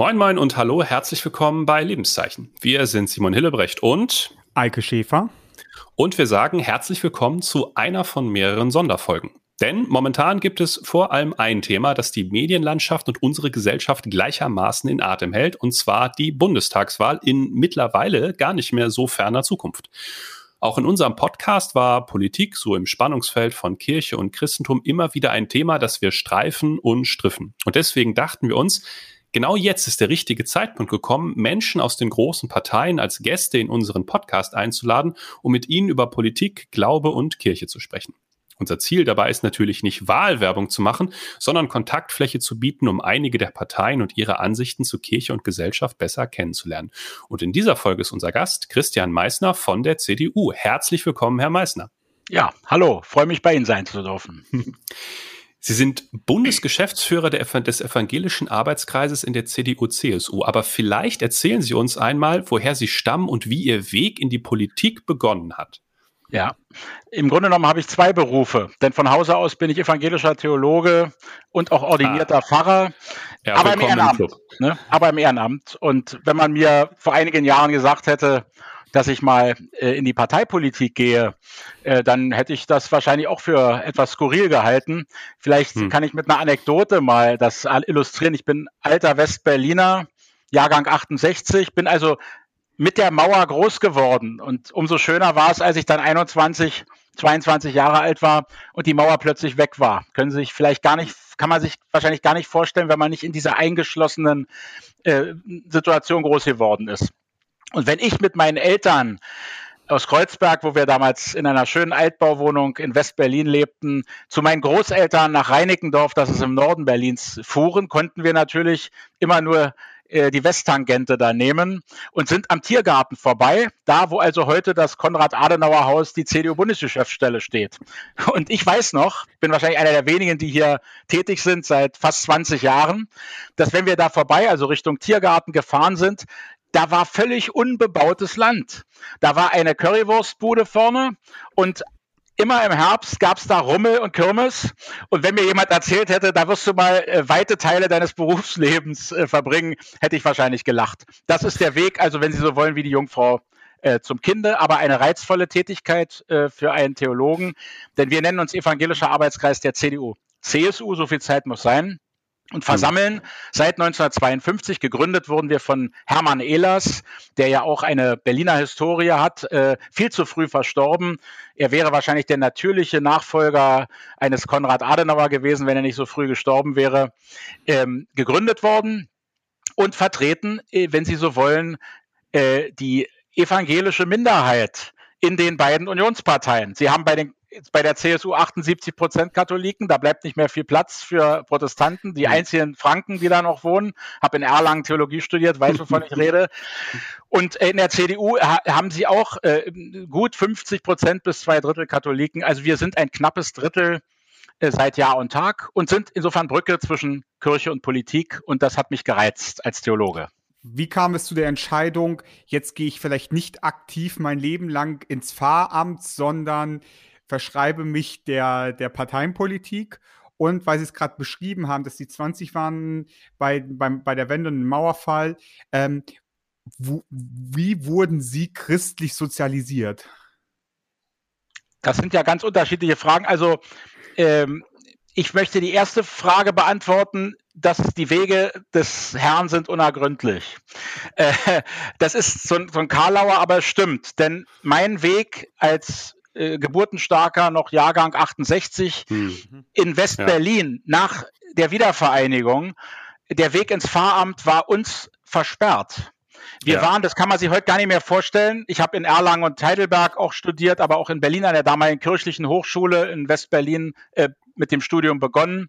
Moin Moin und hallo, herzlich willkommen bei Lebenszeichen. Wir sind Simon Hillebrecht und Eike Schäfer. Und wir sagen herzlich willkommen zu einer von mehreren Sonderfolgen. Denn momentan gibt es vor allem ein Thema, das die Medienlandschaft und unsere Gesellschaft gleichermaßen in Atem hält, und zwar die Bundestagswahl in mittlerweile gar nicht mehr so ferner Zukunft. Auch in unserem Podcast war Politik so im Spannungsfeld von Kirche und Christentum immer wieder ein Thema, das wir streifen und striffen. Und deswegen dachten wir uns, Genau jetzt ist der richtige Zeitpunkt gekommen, Menschen aus den großen Parteien als Gäste in unseren Podcast einzuladen, um mit ihnen über Politik, Glaube und Kirche zu sprechen. Unser Ziel dabei ist natürlich nicht Wahlwerbung zu machen, sondern Kontaktfläche zu bieten, um einige der Parteien und ihre Ansichten zu Kirche und Gesellschaft besser kennenzulernen. Und in dieser Folge ist unser Gast Christian Meissner von der CDU. Herzlich willkommen, Herr Meissner. Ja, hallo, freue mich bei Ihnen sein zu dürfen. Sie sind Bundesgeschäftsführer des evangelischen Arbeitskreises in der CDU-CSU. Aber vielleicht erzählen Sie uns einmal, woher Sie stammen und wie Ihr Weg in die Politik begonnen hat. Ja, im Grunde genommen habe ich zwei Berufe, denn von Hause aus bin ich evangelischer Theologe und auch ordinierter ah. Pfarrer, ja, aber im Ehrenamt. Ne? Aber im Ehrenamt. Und wenn man mir vor einigen Jahren gesagt hätte, dass ich mal äh, in die Parteipolitik gehe, äh, dann hätte ich das wahrscheinlich auch für etwas skurril gehalten. Vielleicht hm. kann ich mit einer Anekdote mal das illustrieren. Ich bin alter Westberliner, Jahrgang 68, bin also mit der Mauer groß geworden. Und umso schöner war es, als ich dann 21, 22 Jahre alt war und die Mauer plötzlich weg war. Können Sie sich vielleicht gar nicht, kann man sich wahrscheinlich gar nicht vorstellen, wenn man nicht in dieser eingeschlossenen äh, Situation groß geworden ist. Und wenn ich mit meinen Eltern aus Kreuzberg, wo wir damals in einer schönen Altbauwohnung in Westberlin lebten, zu meinen Großeltern nach Reinickendorf, das ist im Norden Berlins, fuhren, konnten wir natürlich immer nur äh, die Westtangente da nehmen und sind am Tiergarten vorbei, da wo also heute das Konrad-Adenauer-Haus, die CDU-Bundesgeschäftsstelle steht. Und ich weiß noch, bin wahrscheinlich einer der wenigen, die hier tätig sind seit fast 20 Jahren, dass wenn wir da vorbei, also Richtung Tiergarten gefahren sind, da war völlig unbebautes Land. Da war eine Currywurstbude vorne und immer im Herbst gab es da Rummel und Kirmes. Und wenn mir jemand erzählt hätte, da wirst du mal äh, weite Teile deines Berufslebens äh, verbringen, hätte ich wahrscheinlich gelacht. Das ist der Weg, also wenn Sie so wollen, wie die Jungfrau äh, zum Kinde, aber eine reizvolle Tätigkeit äh, für einen Theologen, denn wir nennen uns evangelischer Arbeitskreis der CDU. CSU, so viel Zeit muss sein und versammeln. Seit 1952 gegründet wurden wir von Hermann Ehlers, der ja auch eine Berliner Historie hat, äh, viel zu früh verstorben. Er wäre wahrscheinlich der natürliche Nachfolger eines Konrad Adenauer gewesen, wenn er nicht so früh gestorben wäre. Ähm, gegründet worden und vertreten, äh, wenn Sie so wollen, äh, die evangelische Minderheit in den beiden Unionsparteien. Sie haben bei den bei der CSU 78 Prozent Katholiken, da bleibt nicht mehr viel Platz für Protestanten. Die mhm. einzigen Franken, die da noch wohnen, habe in Erlangen Theologie studiert, weiß wovon ich rede. Und in der CDU haben sie auch äh, gut 50 Prozent bis zwei Drittel Katholiken. Also wir sind ein knappes Drittel äh, seit Jahr und Tag und sind insofern Brücke zwischen Kirche und Politik. Und das hat mich gereizt als Theologe. Wie kam es zu der Entscheidung, jetzt gehe ich vielleicht nicht aktiv mein Leben lang ins Pfarramt, sondern verschreibe mich der, der Parteienpolitik. Und weil Sie es gerade beschrieben haben, dass die 20 waren bei, beim, bei der Wende und dem Mauerfall, ähm, wo, wie wurden Sie christlich sozialisiert? Das sind ja ganz unterschiedliche Fragen. Also ähm, ich möchte die erste Frage beantworten, dass die Wege des Herrn sind unergründlich. Äh, das ist so, so ein Karlauer, aber es stimmt. Denn mein Weg als äh, geburtenstarker, noch Jahrgang 68, hm. in West-Berlin ja. nach der Wiedervereinigung. Der Weg ins Pfarramt war uns versperrt. Wir ja. waren, das kann man sich heute gar nicht mehr vorstellen. Ich habe in Erlangen und Heidelberg auch studiert, aber auch in Berlin an der damaligen kirchlichen Hochschule in West-Berlin äh, mit dem Studium begonnen.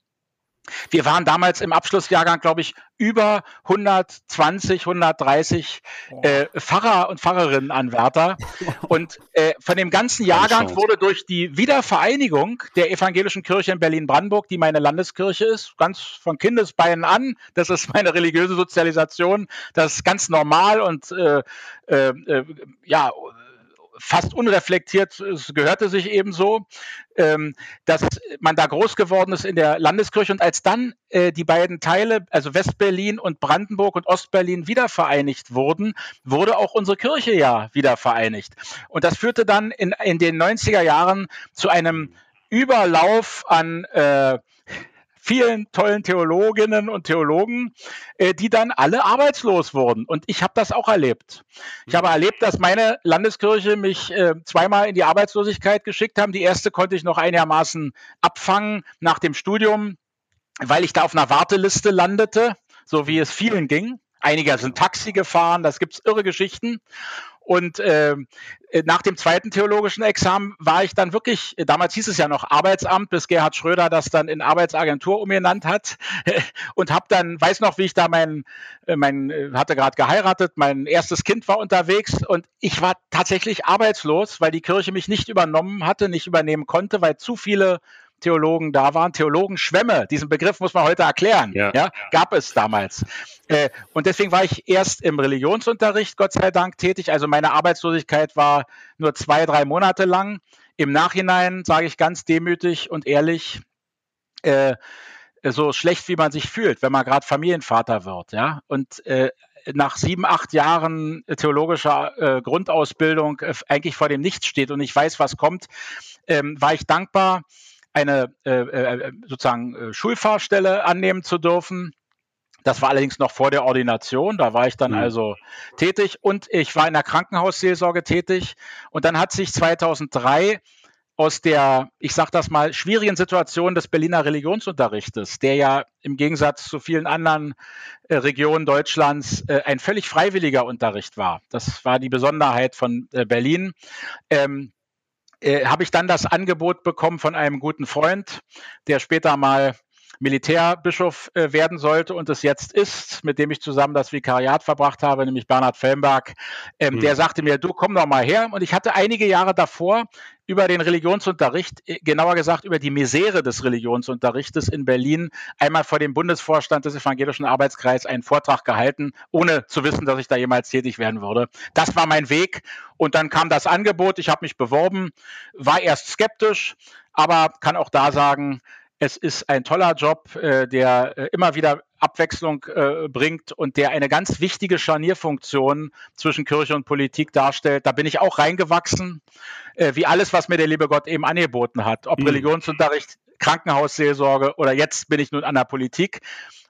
Wir waren damals im Abschlussjahrgang, glaube ich, über 120, 130 äh, Pfarrer und Pfarrerinnenanwärter. Und äh, von dem ganzen Jahrgang wurde durch die Wiedervereinigung der evangelischen Kirche in Berlin-Brandenburg, die meine Landeskirche ist, ganz von Kindesbeinen an, das ist meine religiöse Sozialisation, das ist ganz normal und äh, äh, äh ja, fast unreflektiert, es gehörte sich eben so, ähm, dass man da groß geworden ist in der Landeskirche und als dann äh, die beiden Teile, also Westberlin und Brandenburg und Ostberlin wiedervereinigt wurden, wurde auch unsere Kirche ja wieder vereinigt. Und das führte dann in, in den 90er Jahren zu einem Überlauf an äh, vielen tollen Theologinnen und Theologen, äh, die dann alle arbeitslos wurden. Und ich habe das auch erlebt. Ich habe erlebt, dass meine Landeskirche mich äh, zweimal in die Arbeitslosigkeit geschickt haben. Die erste konnte ich noch einigermaßen abfangen nach dem Studium, weil ich da auf einer Warteliste landete, so wie es vielen ging. Einige sind Taxi gefahren, das gibt's irre Geschichten. Und ähm, äh, nach dem zweiten theologischen Examen war ich dann wirklich, äh, damals hieß es ja noch Arbeitsamt, bis Gerhard Schröder das dann in Arbeitsagentur umgenannt hat. Und habe dann, weiß noch, wie ich da mein, äh, mein hatte gerade geheiratet, mein erstes Kind war unterwegs und ich war tatsächlich arbeitslos, weil die Kirche mich nicht übernommen hatte, nicht übernehmen konnte, weil zu viele Theologen da waren. Theologenschwämme, diesen Begriff muss man heute erklären. Ja, ja gab es damals. Äh, und deswegen war ich erst im Religionsunterricht, Gott sei Dank, tätig. Also meine Arbeitslosigkeit war nur zwei, drei Monate lang. Im Nachhinein sage ich ganz demütig und ehrlich, äh, so schlecht wie man sich fühlt, wenn man gerade Familienvater wird, ja. Und äh, nach sieben, acht Jahren theologischer äh, Grundausbildung äh, eigentlich vor dem Nichts steht und ich weiß, was kommt, ähm, war ich dankbar, eine äh, äh, sozusagen äh, Schulfahrstelle annehmen zu dürfen. Das war allerdings noch vor der Ordination, da war ich dann mhm. also tätig und ich war in der Krankenhausseelsorge tätig und dann hat sich 2003 aus der, ich sage das mal, schwierigen Situation des Berliner Religionsunterrichtes, der ja im Gegensatz zu vielen anderen äh, Regionen Deutschlands äh, ein völlig freiwilliger Unterricht war. Das war die Besonderheit von äh, Berlin. Ähm, äh, habe ich dann das Angebot bekommen von einem guten Freund, der später mal Militärbischof äh, werden sollte und es jetzt ist, mit dem ich zusammen das Vikariat verbracht habe, nämlich Bernhard Fellenberg, ähm, mhm. der sagte mir, du komm doch mal her. Und ich hatte einige Jahre davor über den Religionsunterricht, äh, genauer gesagt über die Misere des Religionsunterrichtes in Berlin, einmal vor dem Bundesvorstand des Evangelischen Arbeitskreises einen Vortrag gehalten, ohne zu wissen, dass ich da jemals tätig werden würde. Das war mein Weg. Und dann kam das Angebot, ich habe mich beworben, war erst skeptisch, aber kann auch da sagen, es ist ein toller Job, äh, der äh, immer wieder Abwechslung äh, bringt und der eine ganz wichtige Scharnierfunktion zwischen Kirche und Politik darstellt. Da bin ich auch reingewachsen, wie alles, was mir der liebe Gott eben angeboten hat. Ob mhm. Religionsunterricht, Krankenhausseelsorge oder jetzt bin ich nun an der Politik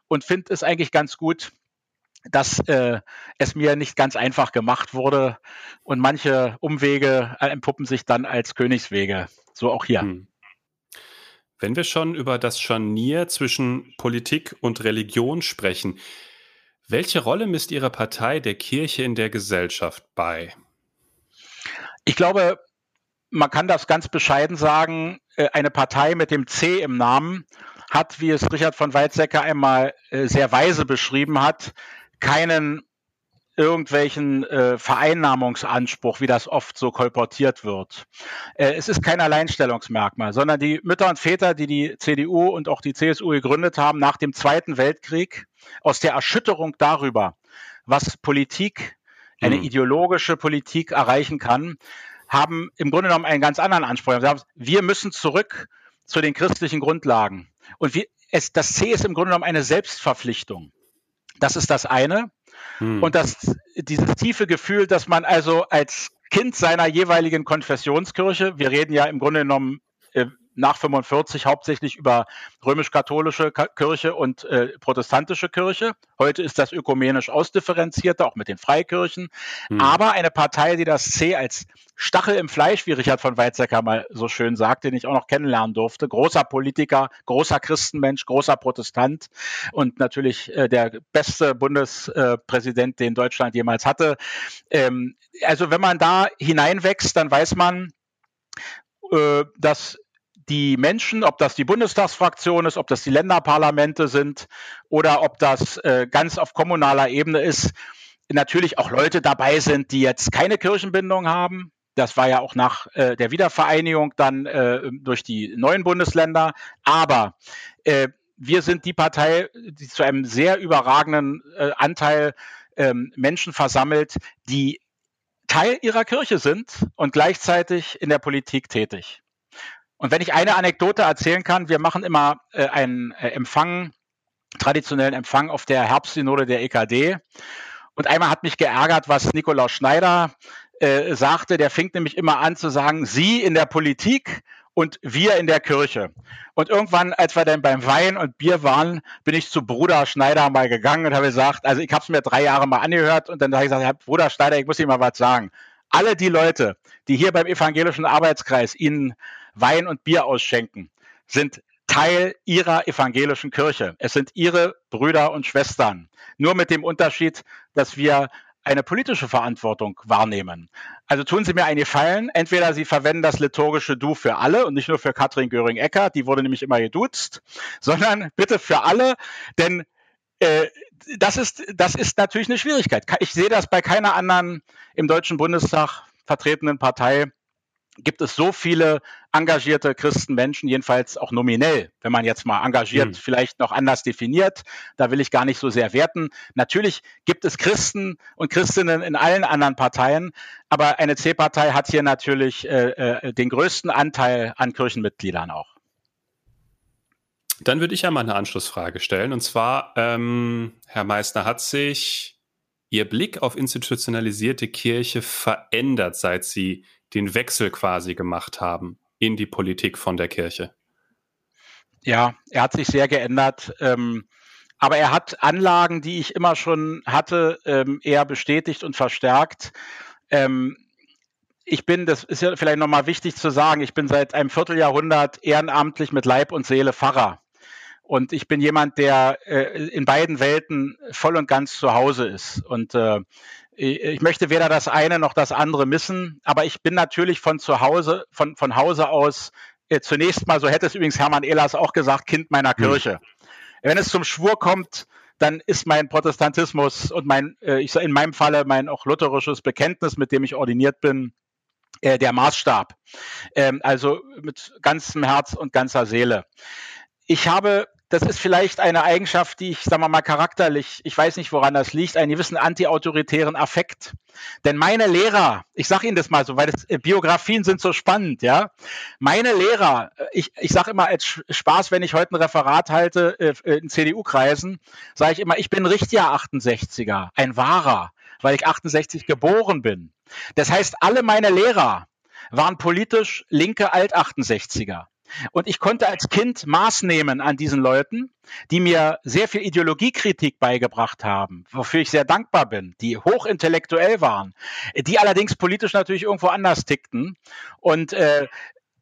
und finde es eigentlich ganz gut, dass äh, es mir nicht ganz einfach gemacht wurde und manche Umwege entpuppen sich dann als Königswege. So auch hier. Mhm. Wenn wir schon über das Scharnier zwischen Politik und Religion sprechen, welche Rolle misst Ihre Partei der Kirche in der Gesellschaft bei? Ich glaube, man kann das ganz bescheiden sagen, äh, eine Partei mit dem C im Namen hat, wie es Richard von Weizsäcker einmal äh, sehr weise beschrieben hat, keinen irgendwelchen äh, Vereinnahmungsanspruch, wie das oft so kolportiert wird. Äh, es ist kein Alleinstellungsmerkmal, sondern die Mütter und Väter, die die CDU und auch die CSU gegründet haben nach dem Zweiten Weltkrieg, aus der Erschütterung darüber, was Politik, eine mhm. ideologische Politik erreichen kann, haben im Grunde genommen einen ganz anderen Anspruch. Wir müssen zurück zu den christlichen Grundlagen. Und wir, es, das C ist im Grunde genommen eine Selbstverpflichtung. Das ist das eine. Hm. Und das, dieses tiefe Gefühl, dass man also als Kind seiner jeweiligen Konfessionskirche, wir reden ja im Grunde genommen äh, nach 45 hauptsächlich über römisch-katholische Kirche und äh, protestantische Kirche. Heute ist das ökumenisch ausdifferenzierter, auch mit den Freikirchen. Hm. Aber eine Partei, die das C als Stachel im Fleisch, wie Richard von Weizsäcker mal so schön sagt, den ich auch noch kennenlernen durfte, großer Politiker, großer Christenmensch, großer Protestant und natürlich äh, der beste Bundespräsident, den Deutschland jemals hatte. Ähm, also wenn man da hineinwächst, dann weiß man, äh, dass die Menschen, ob das die Bundestagsfraktion ist, ob das die Länderparlamente sind oder ob das äh, ganz auf kommunaler Ebene ist, natürlich auch Leute dabei sind, die jetzt keine Kirchenbindung haben. Das war ja auch nach äh, der Wiedervereinigung dann äh, durch die neuen Bundesländer. Aber äh, wir sind die Partei, die zu einem sehr überragenden äh, Anteil ähm, Menschen versammelt, die Teil ihrer Kirche sind und gleichzeitig in der Politik tätig. Und wenn ich eine Anekdote erzählen kann, wir machen immer äh, einen äh, Empfang, traditionellen Empfang auf der Herbstsynode der EKD. Und einmal hat mich geärgert, was Nikolaus Schneider äh, sagte. Der fing nämlich immer an zu sagen, Sie in der Politik und wir in der Kirche. Und irgendwann, als wir dann beim Wein und Bier waren, bin ich zu Bruder Schneider mal gegangen und habe gesagt, also ich habe es mir drei Jahre mal angehört und dann habe ich gesagt, Bruder Schneider, ich muss Ihnen mal was sagen. Alle die Leute, die hier beim evangelischen Arbeitskreis Ihnen Wein und Bier ausschenken, sind Teil ihrer evangelischen Kirche. Es sind ihre Brüder und Schwestern. Nur mit dem Unterschied, dass wir eine politische Verantwortung wahrnehmen. Also tun Sie mir einen Gefallen. Entweder Sie verwenden das liturgische Du für alle und nicht nur für Katrin Göring-Eckert, die wurde nämlich immer geduzt, sondern bitte für alle, denn äh, das, ist, das ist natürlich eine Schwierigkeit. Ich sehe das bei keiner anderen im Deutschen Bundestag vertretenen Partei gibt es so viele engagierte Christenmenschen, jedenfalls auch nominell, wenn man jetzt mal engagiert, mhm. vielleicht noch anders definiert. Da will ich gar nicht so sehr werten. Natürlich gibt es Christen und Christinnen in allen anderen Parteien, aber eine C-Partei hat hier natürlich äh, äh, den größten Anteil an Kirchenmitgliedern auch. Dann würde ich ja mal eine Anschlussfrage stellen. Und zwar, ähm, Herr Meissner, hat sich Ihr Blick auf institutionalisierte Kirche verändert, seit Sie den Wechsel quasi gemacht haben in die Politik von der Kirche? Ja, er hat sich sehr geändert. Ähm, aber er hat Anlagen, die ich immer schon hatte, ähm, eher bestätigt und verstärkt. Ähm, ich bin, das ist ja vielleicht nochmal wichtig zu sagen, ich bin seit einem Vierteljahrhundert ehrenamtlich mit Leib und Seele Pfarrer. Und ich bin jemand, der äh, in beiden Welten voll und ganz zu Hause ist. Und äh, ich möchte weder das eine noch das andere missen, aber ich bin natürlich von zu Hause, von, von Hause aus äh, zunächst mal, so hätte es übrigens Hermann Ehlers auch gesagt, Kind meiner hm. Kirche. Mhm. Wenn es zum Schwur kommt, dann ist mein Protestantismus und mein, äh, ich in meinem Falle mein auch lutherisches Bekenntnis, mit dem ich ordiniert bin, äh, der Maßstab. Ähm, also mit ganzem Herz und ganzer Seele. Ich habe das ist vielleicht eine Eigenschaft, die ich, sagen wir mal, charakterlich, ich weiß nicht, woran das liegt, einen gewissen antiautoritären Affekt. Denn meine Lehrer, ich sage Ihnen das mal so, weil das, äh, Biografien sind so spannend, ja. Meine Lehrer, äh, ich, ich sage immer als Spaß, wenn ich heute ein Referat halte äh, in CDU-Kreisen, sage ich immer, ich bin richtiger 68er, ein wahrer, weil ich 68 geboren bin. Das heißt, alle meine Lehrer waren politisch linke Alt-68er. Und ich konnte als Kind Maß nehmen an diesen Leuten, die mir sehr viel Ideologiekritik beigebracht haben, wofür ich sehr dankbar bin, die hochintellektuell waren, die allerdings politisch natürlich irgendwo anders tickten. Und äh,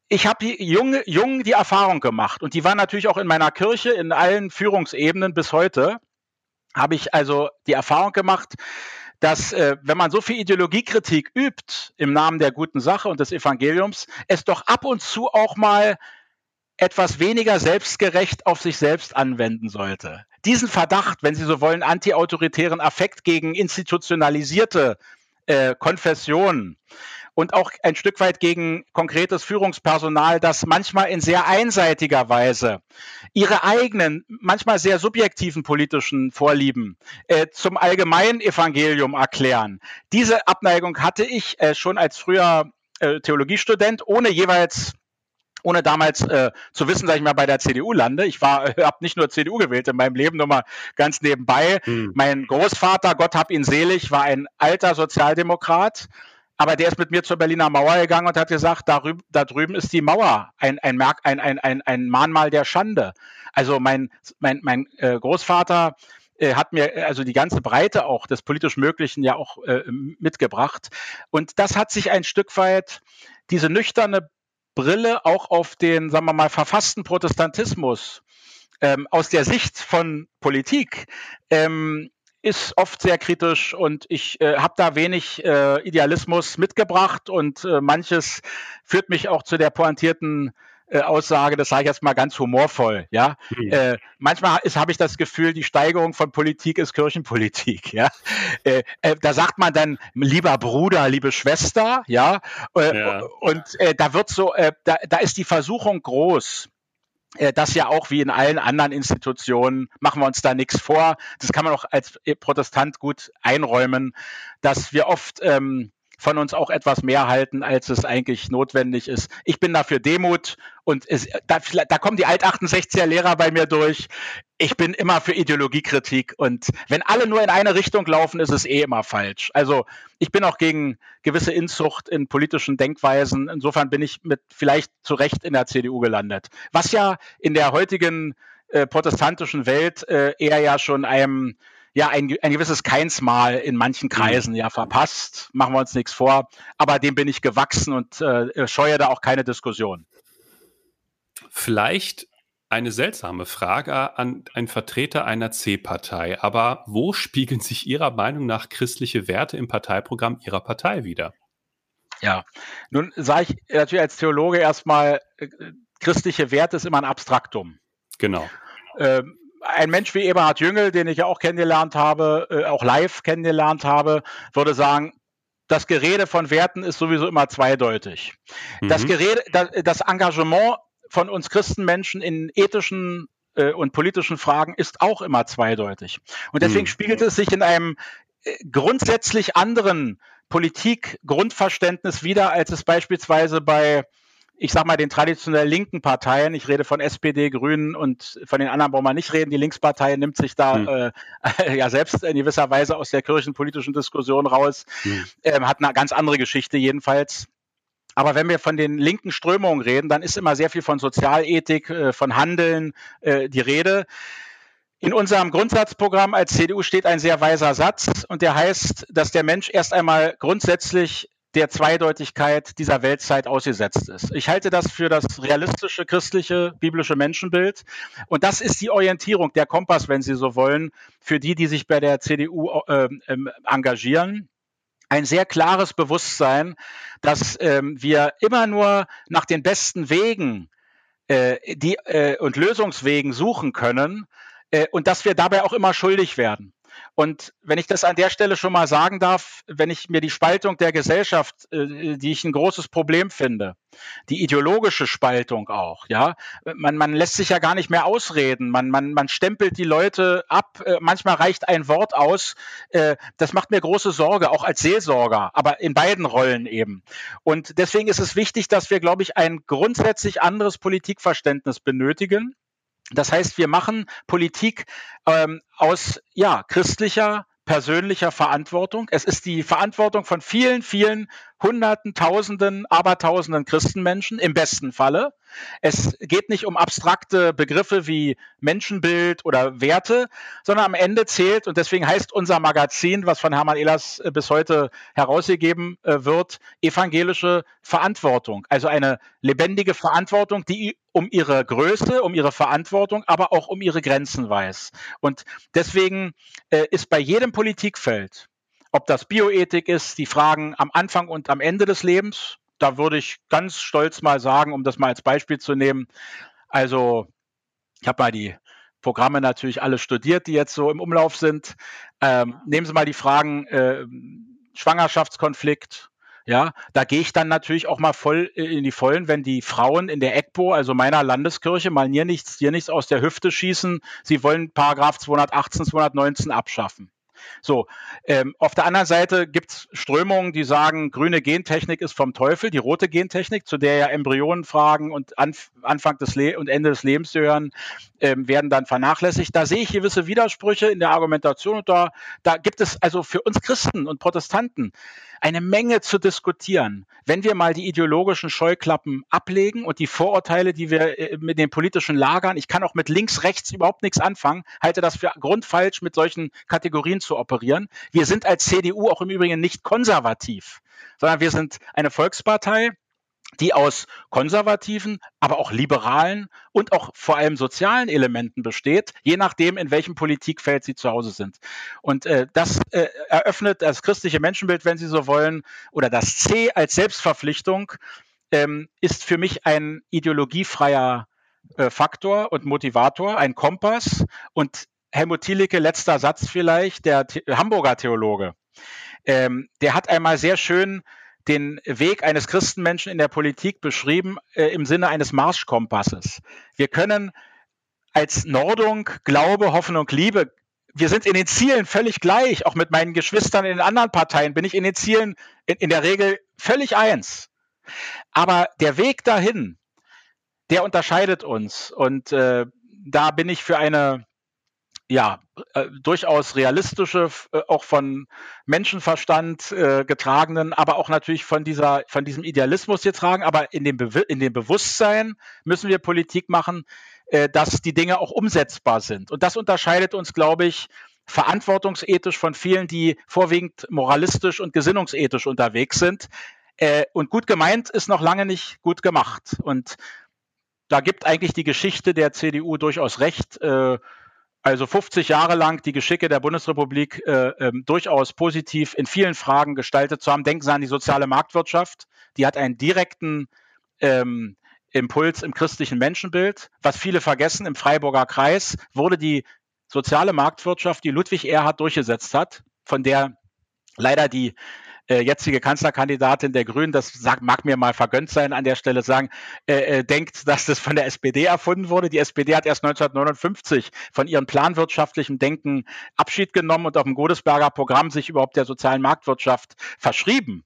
ich habe jung, jung die Erfahrung gemacht und die war natürlich auch in meiner Kirche, in allen Führungsebenen bis heute, habe ich also die Erfahrung gemacht, dass äh, wenn man so viel Ideologiekritik übt im Namen der guten Sache und des Evangeliums, es doch ab und zu auch mal etwas weniger selbstgerecht auf sich selbst anwenden sollte. Diesen Verdacht, wenn Sie so wollen, antiautoritären Affekt gegen institutionalisierte äh, Konfessionen und auch ein Stück weit gegen konkretes Führungspersonal, das manchmal in sehr einseitiger Weise ihre eigenen, manchmal sehr subjektiven politischen Vorlieben äh, zum allgemeinen Evangelium erklären. Diese Abneigung hatte ich äh, schon als früher äh, Theologiestudent, ohne jeweils ohne damals äh, zu wissen, dass ich mal bei der CDU lande. Ich war, äh, habe nicht nur CDU gewählt in meinem Leben, nur mal ganz nebenbei. Hm. Mein Großvater, Gott hab ihn selig, war ein alter Sozialdemokrat. Aber der ist mit mir zur Berliner Mauer gegangen und hat gesagt, da, da drüben ist die Mauer, ein, ein, Merk, ein, ein, ein, ein Mahnmal der Schande. Also mein, mein, mein äh, Großvater äh, hat mir äh, also die ganze Breite auch des politisch Möglichen ja auch äh, mitgebracht. Und das hat sich ein Stück weit, diese nüchterne Brille auch auf den, sagen wir mal, verfassten Protestantismus ähm, aus der Sicht von Politik ähm, ist oft sehr kritisch und ich äh, habe da wenig äh, Idealismus mitgebracht und äh, manches führt mich auch zu der pointierten äh, Aussage, das sage ich jetzt mal ganz humorvoll, ja. Mhm. Äh, manchmal habe ich das Gefühl, die Steigerung von Politik ist Kirchenpolitik, ja. Äh, äh, da sagt man dann, lieber Bruder, liebe Schwester, ja. Äh, ja. Und äh, da wird so, da, da ist die Versuchung groß, das ja auch wie in allen anderen Institutionen, machen wir uns da nichts vor. Das kann man auch als Protestant gut einräumen, dass wir oft ähm, von uns auch etwas mehr halten, als es eigentlich notwendig ist. Ich bin dafür Demut und es, da, da kommen die Alt-68er-Lehrer bei mir durch. Ich bin immer für Ideologiekritik und wenn alle nur in eine Richtung laufen, ist es eh immer falsch. Also ich bin auch gegen gewisse Inzucht in politischen Denkweisen. Insofern bin ich mit vielleicht zu Recht in der CDU gelandet. Was ja in der heutigen äh, protestantischen Welt äh, eher ja schon einem ja ein, ein gewisses Keinsmal in manchen mhm. Kreisen ja verpasst. Machen wir uns nichts vor. Aber dem bin ich gewachsen und äh, scheue da auch keine Diskussion. Vielleicht eine seltsame Frage an einen Vertreter einer C-Partei, aber wo spiegeln sich Ihrer Meinung nach christliche Werte im Parteiprogramm Ihrer Partei wieder? Ja, nun sage ich natürlich als Theologe erstmal, äh, christliche Werte ist immer ein Abstraktum. Genau. Ähm, ein Mensch wie Eberhard Jüngel, den ich ja auch kennengelernt habe, äh, auch live kennengelernt habe, würde sagen, das Gerede von Werten ist sowieso immer zweideutig. Mhm. Das Gerede, das, Engagement von uns Christenmenschen in ethischen äh, und politischen Fragen ist auch immer zweideutig. Und deswegen mhm. spiegelt es sich in einem äh, grundsätzlich anderen Politik-Grundverständnis wieder, als es beispielsweise bei ich sag mal, den traditionell linken Parteien, ich rede von SPD, Grünen und von den anderen brauchen wir nicht reden, die Linkspartei nimmt sich da hm. äh, ja selbst in gewisser Weise aus der kirchenpolitischen Diskussion raus, hm. ähm, hat eine ganz andere Geschichte jedenfalls. Aber wenn wir von den linken Strömungen reden, dann ist immer sehr viel von Sozialethik, äh, von Handeln äh, die Rede. In unserem Grundsatzprogramm als CDU steht ein sehr weiser Satz und der heißt, dass der Mensch erst einmal grundsätzlich der Zweideutigkeit dieser Weltzeit ausgesetzt ist. Ich halte das für das realistische christliche biblische Menschenbild und das ist die Orientierung, der Kompass, wenn Sie so wollen, für die, die sich bei der CDU äh, äh, engagieren. Ein sehr klares Bewusstsein, dass äh, wir immer nur nach den besten Wegen äh, die, äh, und Lösungswegen suchen können äh, und dass wir dabei auch immer schuldig werden. Und wenn ich das an der Stelle schon mal sagen darf, wenn ich mir die Spaltung der Gesellschaft, äh, die ich ein großes Problem finde, die ideologische Spaltung auch, ja, man, man lässt sich ja gar nicht mehr ausreden, man, man, man stempelt die Leute ab, äh, manchmal reicht ein Wort aus, äh, das macht mir große Sorge, auch als Seelsorger, aber in beiden Rollen eben. Und deswegen ist es wichtig, dass wir, glaube ich, ein grundsätzlich anderes Politikverständnis benötigen das heißt, wir machen Politik ähm, aus ja, christlicher, persönlicher Verantwortung. Es ist die Verantwortung von vielen, vielen Hunderten, Tausenden, Abertausenden Christenmenschen im besten Falle. Es geht nicht um abstrakte Begriffe wie Menschenbild oder Werte, sondern am Ende zählt, und deswegen heißt unser Magazin, was von Hermann Ehlers äh, bis heute herausgegeben äh, wird, evangelische Verantwortung. Also eine lebendige Verantwortung, die um ihre Größe, um ihre Verantwortung, aber auch um ihre Grenzen weiß. Und deswegen äh, ist bei jedem Politikfeld, ob das Bioethik ist, die Fragen am Anfang und am Ende des Lebens. Da würde ich ganz stolz mal sagen, um das mal als Beispiel zu nehmen. Also, ich habe mal die Programme natürlich alle studiert, die jetzt so im Umlauf sind. Ähm, nehmen Sie mal die Fragen äh, Schwangerschaftskonflikt. Ja, da gehe ich dann natürlich auch mal voll in die Vollen, wenn die Frauen in der EGBO, also meiner Landeskirche, mal hier nichts, hier nichts aus der Hüfte schießen. Sie wollen Paragraph 218, 219 abschaffen. So, ähm, auf der anderen Seite gibt es Strömungen, die sagen, grüne Gentechnik ist vom Teufel, die rote Gentechnik, zu der ja Embryonenfragen und Anf Anfang des Le und Ende des Lebens gehören, ähm, werden dann vernachlässigt. Da sehe ich gewisse Widersprüche in der Argumentation und da, da gibt es also für uns Christen und Protestanten eine Menge zu diskutieren. Wenn wir mal die ideologischen Scheuklappen ablegen und die Vorurteile, die wir äh, mit den politischen Lagern, ich kann auch mit links, rechts überhaupt nichts anfangen, halte das für grundfalsch, mit solchen Kategorien zu operieren. Wir sind als CDU auch im Übrigen nicht konservativ, sondern wir sind eine Volkspartei, die aus konservativen, aber auch liberalen und auch vor allem sozialen Elementen besteht, je nachdem, in welchem Politikfeld sie zu Hause sind. Und äh, das äh, eröffnet das christliche Menschenbild, wenn Sie so wollen, oder das C als Selbstverpflichtung, ähm, ist für mich ein ideologiefreier äh, Faktor und Motivator, ein Kompass. Und Helmut Thielicke, letzter Satz vielleicht, der The Hamburger Theologe, ähm, der hat einmal sehr schön den Weg eines Christenmenschen in der Politik beschrieben äh, im Sinne eines Marschkompasses. Wir können als Nordung Glaube, Hoffnung, Liebe, wir sind in den Zielen völlig gleich. Auch mit meinen Geschwistern in den anderen Parteien bin ich in den Zielen in, in der Regel völlig eins. Aber der Weg dahin, der unterscheidet uns. Und äh, da bin ich für eine ja, äh, durchaus realistische, äh, auch von Menschenverstand äh, getragenen, aber auch natürlich von dieser, von diesem Idealismus getragen. Aber in dem, Be in dem Bewusstsein müssen wir Politik machen, äh, dass die Dinge auch umsetzbar sind. Und das unterscheidet uns, glaube ich, verantwortungsethisch von vielen, die vorwiegend moralistisch und gesinnungsethisch unterwegs sind. Äh, und gut gemeint ist noch lange nicht gut gemacht. Und da gibt eigentlich die Geschichte der CDU durchaus recht. Äh, also 50 Jahre lang die Geschicke der Bundesrepublik äh, ähm, durchaus positiv in vielen Fragen gestaltet zu haben. Denken Sie an die soziale Marktwirtschaft. Die hat einen direkten ähm, Impuls im christlichen Menschenbild. Was viele vergessen, im Freiburger Kreis wurde die soziale Marktwirtschaft, die Ludwig Erhard durchgesetzt hat, von der leider die äh, jetzige Kanzlerkandidatin der Grünen, das sagt, mag mir mal vergönnt sein, an der Stelle sagen, äh, äh, denkt, dass das von der SPD erfunden wurde. Die SPD hat erst 1959 von ihrem planwirtschaftlichen Denken Abschied genommen und auf dem Godesberger Programm sich überhaupt der sozialen Marktwirtschaft verschrieben.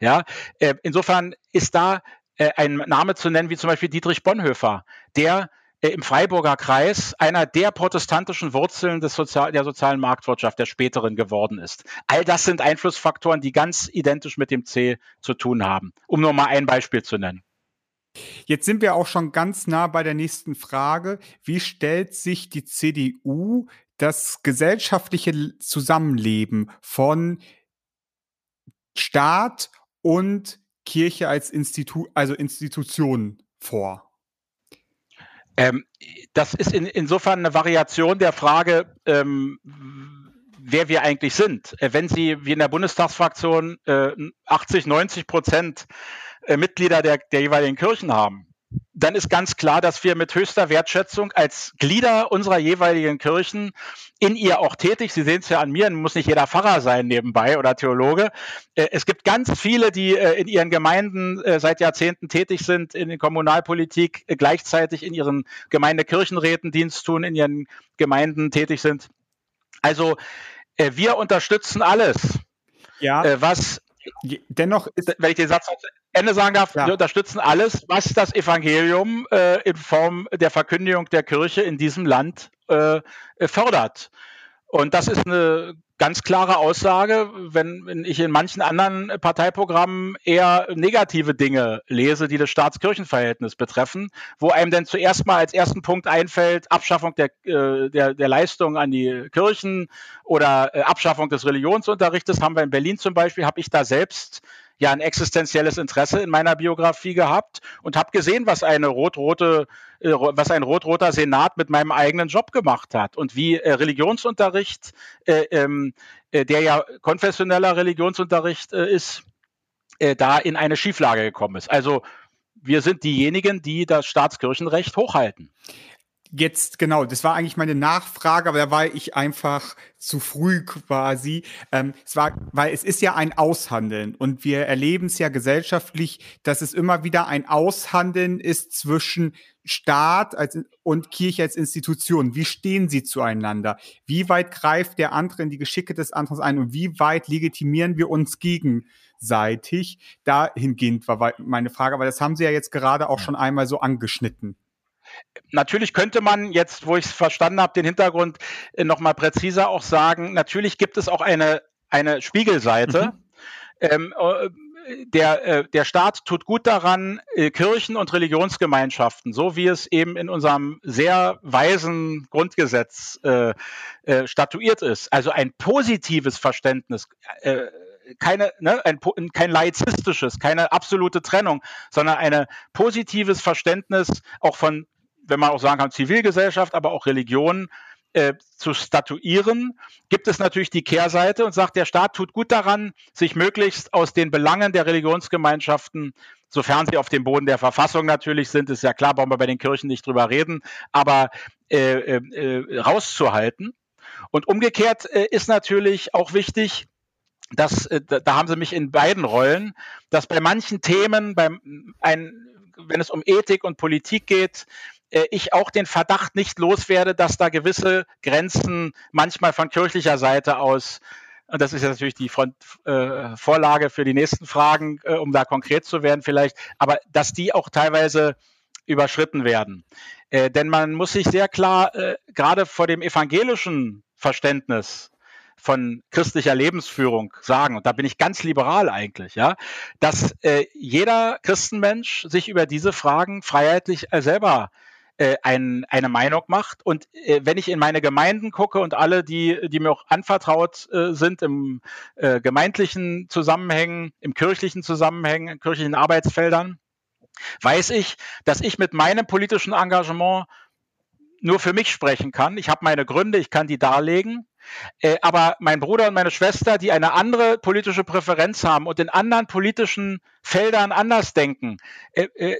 Ja, äh, insofern ist da äh, ein Name zu nennen wie zum Beispiel Dietrich Bonhoeffer, der im Freiburger Kreis einer der protestantischen Wurzeln des Sozial der sozialen Marktwirtschaft der späteren geworden ist. All das sind Einflussfaktoren, die ganz identisch mit dem C zu tun haben, um nur mal ein Beispiel zu nennen. Jetzt sind wir auch schon ganz nah bei der nächsten Frage. Wie stellt sich die CDU das gesellschaftliche Zusammenleben von Staat und Kirche als Institu also Institution vor? Ähm, das ist in, insofern eine Variation der Frage, ähm, wer wir eigentlich sind. Äh, wenn Sie wie in der Bundestagsfraktion äh, 80, 90 Prozent äh, Mitglieder der, der jeweiligen Kirchen haben, dann ist ganz klar, dass wir mit höchster Wertschätzung als Glieder unserer jeweiligen Kirchen in ihr auch tätig, Sie sehen es ja an mir, muss nicht jeder Pfarrer sein nebenbei oder Theologe. Äh, es gibt ganz viele, die äh, in ihren Gemeinden äh, seit Jahrzehnten tätig sind, in der Kommunalpolitik, gleichzeitig in ihren Gemeindekirchenräten Dienst tun, in ihren Gemeinden tätig sind. Also wir unterstützen alles, ja. was dennoch ist, wenn ich den Satz Ende sagen darf, ja. wir unterstützen alles, was das Evangelium äh, in Form der Verkündigung der Kirche in diesem Land äh, fördert. Und das ist eine ganz klare Aussage, wenn ich in manchen anderen Parteiprogrammen eher negative Dinge lese, die das Staatskirchenverhältnis betreffen, wo einem dann zuerst mal als ersten Punkt einfällt, Abschaffung der, äh, der, der Leistung an die Kirchen oder äh, Abschaffung des Religionsunterrichtes, haben wir in Berlin zum Beispiel, habe ich da selbst ja ein existenzielles Interesse in meiner Biografie gehabt und habe gesehen, was eine rot-rote, äh, was ein rot-roter Senat mit meinem eigenen Job gemacht hat und wie äh, Religionsunterricht, äh, ähm, äh, der ja konfessioneller Religionsunterricht äh, ist, da in eine Schieflage gekommen ist. Also wir sind diejenigen, die das Staatskirchenrecht hochhalten. Jetzt, genau, das war eigentlich meine Nachfrage, aber da war ich einfach zu früh quasi. Ähm, es war, weil es ist ja ein Aushandeln und wir erleben es ja gesellschaftlich, dass es immer wieder ein Aushandeln ist zwischen Staat als, und Kirche als Institution. Wie stehen sie zueinander? Wie weit greift der andere in die Geschicke des anderen ein und wie weit legitimieren wir uns gegenseitig? Dahingehend war meine Frage, aber das haben Sie ja jetzt gerade auch schon einmal so angeschnitten. Natürlich könnte man jetzt, wo ich es verstanden habe, den Hintergrund äh, nochmal präziser auch sagen, natürlich gibt es auch eine, eine Spiegelseite. Mhm. Ähm, äh, der, äh, der Staat tut gut daran, äh, Kirchen und Religionsgemeinschaften, so wie es eben in unserem sehr weisen Grundgesetz äh, statuiert ist, also ein positives Verständnis, keine, ne, ein, kein laizistisches, keine absolute Trennung, sondern ein positives Verständnis auch von wenn man auch sagen kann, Zivilgesellschaft, aber auch Religion äh, zu statuieren, gibt es natürlich die Kehrseite und sagt, der Staat tut gut daran, sich möglichst aus den Belangen der Religionsgemeinschaften, sofern sie auf dem Boden der Verfassung natürlich sind, ist ja klar, brauchen wir bei den Kirchen nicht drüber reden, aber äh, äh, rauszuhalten. Und umgekehrt äh, ist natürlich auch wichtig, dass, äh, da haben sie mich in beiden Rollen, dass bei manchen Themen, beim, ein, wenn es um Ethik und Politik geht, ich auch den Verdacht nicht loswerde, dass da gewisse Grenzen manchmal von kirchlicher Seite aus und das ist ja natürlich die Front, äh, Vorlage für die nächsten Fragen, äh, um da konkret zu werden vielleicht, aber dass die auch teilweise überschritten werden. Äh, denn man muss sich sehr klar, äh, gerade vor dem evangelischen Verständnis von christlicher Lebensführung sagen, und da bin ich ganz liberal eigentlich, ja, dass äh, jeder Christenmensch sich über diese Fragen freiheitlich äh, selber äh, ein, eine Meinung macht. Und äh, wenn ich in meine Gemeinden gucke und alle, die, die mir auch anvertraut äh, sind im äh, gemeindlichen Zusammenhängen, im kirchlichen Zusammenhängen, in kirchlichen Arbeitsfeldern, weiß ich, dass ich mit meinem politischen Engagement nur für mich sprechen kann. Ich habe meine Gründe, ich kann die darlegen. Äh, aber mein Bruder und meine Schwester, die eine andere politische Präferenz haben und in anderen politischen Feldern anders denken, äh, äh,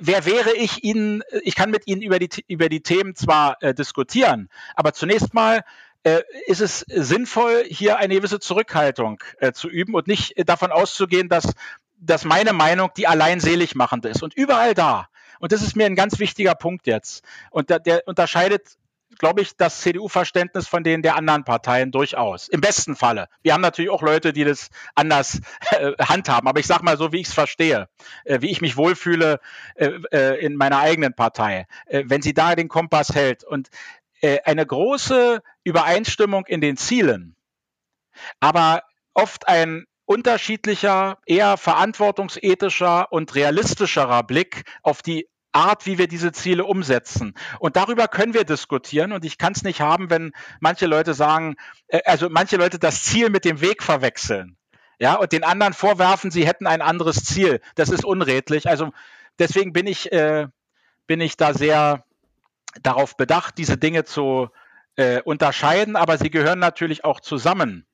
wer wäre ich ihnen? Ich kann mit ihnen über die, über die Themen zwar äh, diskutieren, aber zunächst mal äh, ist es sinnvoll, hier eine gewisse Zurückhaltung äh, zu üben und nicht davon auszugehen, dass, dass meine Meinung die allein selig machend ist. Und überall da, und das ist mir ein ganz wichtiger Punkt jetzt. Und der, der unterscheidet glaube ich, das CDU-Verständnis von denen der anderen Parteien durchaus. Im besten Falle. Wir haben natürlich auch Leute, die das anders äh, handhaben. Aber ich sage mal so, wie ich es verstehe, äh, wie ich mich wohlfühle äh, äh, in meiner eigenen Partei. Äh, wenn sie da den Kompass hält und äh, eine große Übereinstimmung in den Zielen, aber oft ein unterschiedlicher, eher verantwortungsethischer und realistischerer Blick auf die Art, wie wir diese Ziele umsetzen. Und darüber können wir diskutieren. Und ich kann es nicht haben, wenn manche Leute sagen, äh, also manche Leute das Ziel mit dem Weg verwechseln. Ja, und den anderen vorwerfen, sie hätten ein anderes Ziel. Das ist unredlich. Also deswegen bin ich, äh, bin ich da sehr darauf bedacht, diese Dinge zu äh, unterscheiden, aber sie gehören natürlich auch zusammen.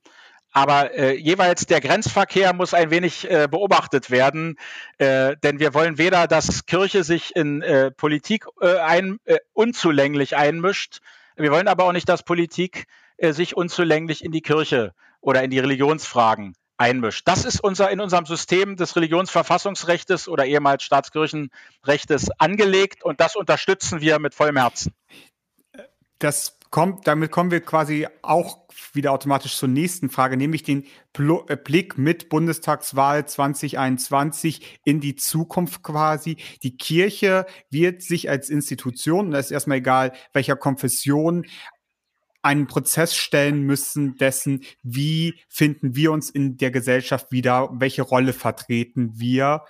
Aber äh, jeweils der Grenzverkehr muss ein wenig äh, beobachtet werden, äh, denn wir wollen weder, dass Kirche sich in äh, Politik äh, ein, äh, unzulänglich einmischt, wir wollen aber auch nicht, dass Politik äh, sich unzulänglich in die Kirche oder in die Religionsfragen einmischt. Das ist unser in unserem System des Religionsverfassungsrechts oder ehemals Staatskirchenrechts angelegt und das unterstützen wir mit vollem Herzen. Das kommt, damit kommen wir quasi auch wieder automatisch zur nächsten Frage, nämlich den äh, Blick mit Bundestagswahl 2021 in die Zukunft quasi. Die Kirche wird sich als Institution, und da ist erstmal egal, welcher Konfession, einen Prozess stellen müssen dessen, wie finden wir uns in der Gesellschaft wieder, welche Rolle vertreten wir.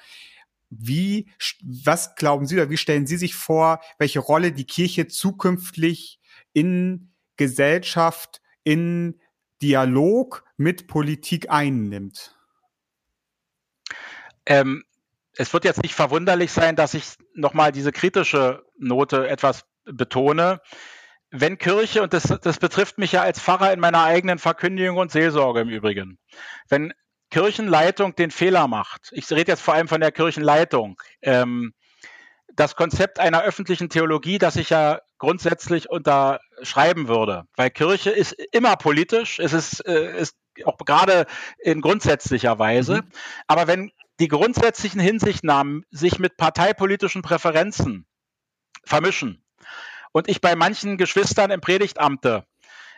Wie, was glauben Sie oder wie stellen Sie sich vor, welche Rolle die Kirche zukünftig in Gesellschaft, in Dialog mit Politik einnimmt? Ähm, es wird jetzt nicht verwunderlich sein, dass ich nochmal diese kritische Note etwas betone. Wenn Kirche, und das, das betrifft mich ja als Pfarrer in meiner eigenen Verkündigung und Seelsorge im Übrigen, wenn Kirchenleitung den Fehler macht, ich rede jetzt vor allem von der Kirchenleitung, ähm, das Konzept einer öffentlichen Theologie, das ich ja grundsätzlich unterschreiben würde, weil Kirche ist immer politisch, es ist, äh, ist auch gerade in grundsätzlicher Weise, mhm. aber wenn die grundsätzlichen Hinsichtnahmen sich mit parteipolitischen Präferenzen vermischen und ich bei manchen Geschwistern im Predigtamte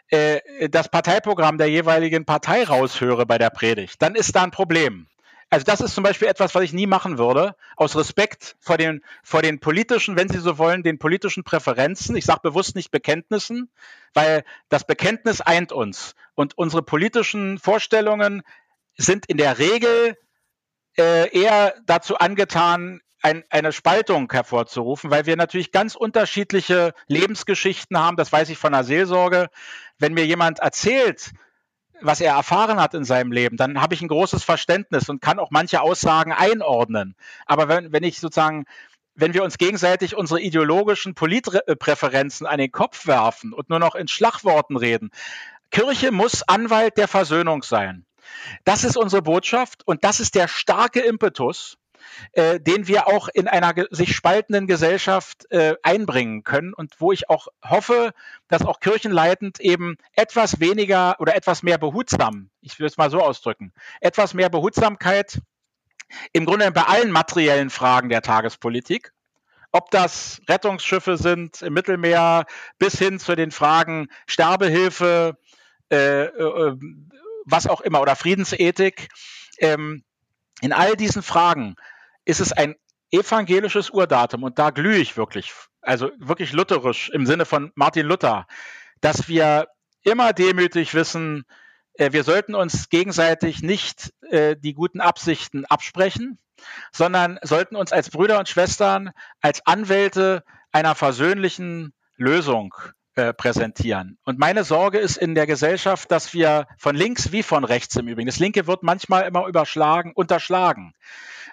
äh, das Parteiprogramm der jeweiligen Partei raushöre bei der Predigt, dann ist da ein Problem. Also das ist zum Beispiel etwas, was ich nie machen würde, aus Respekt vor den, vor den politischen, wenn Sie so wollen, den politischen Präferenzen. Ich sage bewusst nicht Bekenntnissen, weil das Bekenntnis eint uns. Und unsere politischen Vorstellungen sind in der Regel äh, eher dazu angetan, ein, eine Spaltung hervorzurufen, weil wir natürlich ganz unterschiedliche Lebensgeschichten haben. Das weiß ich von der Seelsorge. Wenn mir jemand erzählt, was er erfahren hat in seinem Leben, dann habe ich ein großes Verständnis und kann auch manche Aussagen einordnen. Aber wenn, wenn ich sozusagen wenn wir uns gegenseitig unsere ideologischen Politpräferenzen an den Kopf werfen und nur noch in Schlagworten reden. Kirche muss Anwalt der Versöhnung sein. Das ist unsere Botschaft und das ist der starke Impetus, äh, den wir auch in einer sich spaltenden Gesellschaft äh, einbringen können und wo ich auch hoffe, dass auch kirchenleitend eben etwas weniger oder etwas mehr behutsam, ich will es mal so ausdrücken, etwas mehr Behutsamkeit im Grunde bei allen materiellen Fragen der Tagespolitik, ob das Rettungsschiffe sind im Mittelmeer bis hin zu den Fragen Sterbehilfe, äh, äh, was auch immer, oder Friedensethik. Ähm, in all diesen Fragen ist es ein evangelisches Urdatum und da glühe ich wirklich, also wirklich lutherisch im Sinne von Martin Luther, dass wir immer demütig wissen, äh, wir sollten uns gegenseitig nicht äh, die guten Absichten absprechen, sondern sollten uns als Brüder und Schwestern, als Anwälte einer versöhnlichen Lösung äh, präsentieren. Und meine Sorge ist in der Gesellschaft, dass wir von links wie von rechts im Übrigen, das Linke wird manchmal immer überschlagen, unterschlagen.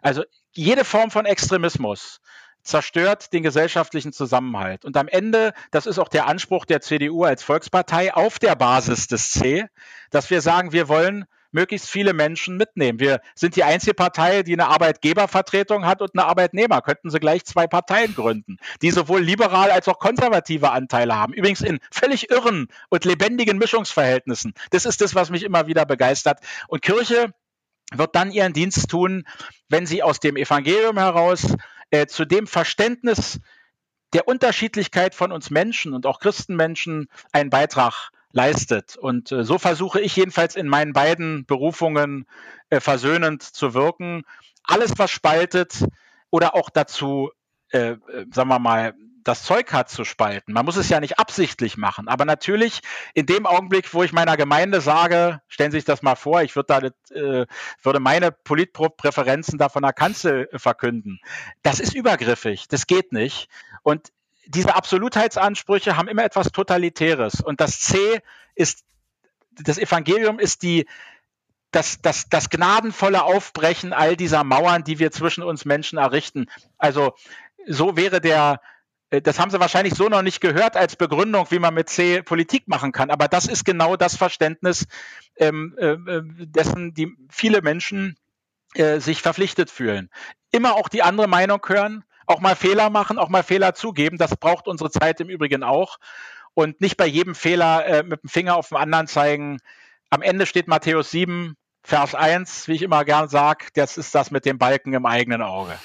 Also jede Form von Extremismus zerstört den gesellschaftlichen Zusammenhalt. Und am Ende, das ist auch der Anspruch der CDU als Volkspartei auf der Basis des C, dass wir sagen, wir wollen möglichst viele Menschen mitnehmen. Wir sind die einzige Partei, die eine Arbeitgebervertretung hat und eine Arbeitnehmer. Könnten sie gleich zwei Parteien gründen, die sowohl liberal als auch konservative Anteile haben. Übrigens in völlig irren und lebendigen Mischungsverhältnissen. Das ist das, was mich immer wieder begeistert. Und Kirche wird dann ihren Dienst tun, wenn sie aus dem Evangelium heraus äh, zu dem Verständnis der Unterschiedlichkeit von uns Menschen und auch Christenmenschen einen Beitrag leistet. Und äh, so versuche ich jedenfalls in meinen beiden Berufungen äh, versöhnend zu wirken. Alles, was spaltet oder auch dazu, äh, äh sagen wir mal, das Zeug hat zu spalten. Man muss es ja nicht absichtlich machen. Aber natürlich in dem Augenblick, wo ich meiner Gemeinde sage, stellen Sie sich das mal vor, ich würde da, äh, würde meine Politpräferenzen da von der Kanzel verkünden. Das ist übergriffig. Das geht nicht. Und diese Absolutheitsansprüche haben immer etwas Totalitäres. Und das C ist, das Evangelium ist die, das, das, das gnadenvolle Aufbrechen all dieser Mauern, die wir zwischen uns Menschen errichten. Also so wäre der, äh, das haben Sie wahrscheinlich so noch nicht gehört als Begründung, wie man mit C Politik machen kann. Aber das ist genau das Verständnis, ähm, äh, äh, dessen die viele Menschen äh, sich verpflichtet fühlen. Immer auch die andere Meinung hören, auch mal Fehler machen, auch mal Fehler zugeben. Das braucht unsere Zeit im Übrigen auch. Und nicht bei jedem Fehler äh, mit dem Finger auf den anderen zeigen. Am Ende steht Matthäus 7, Vers 1, wie ich immer gern sage, das ist das mit dem Balken im eigenen Auge.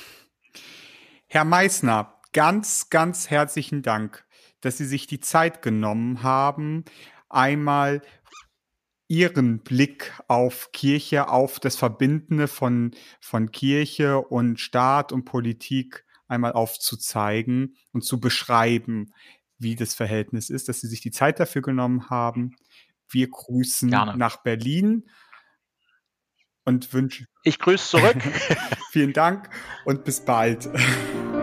Herr Meissner, ganz, ganz herzlichen Dank, dass Sie sich die Zeit genommen haben, einmal Ihren Blick auf Kirche, auf das Verbindende von, von Kirche und Staat und Politik einmal aufzuzeigen und zu beschreiben, wie das Verhältnis ist, dass Sie sich die Zeit dafür genommen haben. Wir grüßen Gerne. nach Berlin und wünschen. Ich grüße zurück. Vielen Dank und bis bald.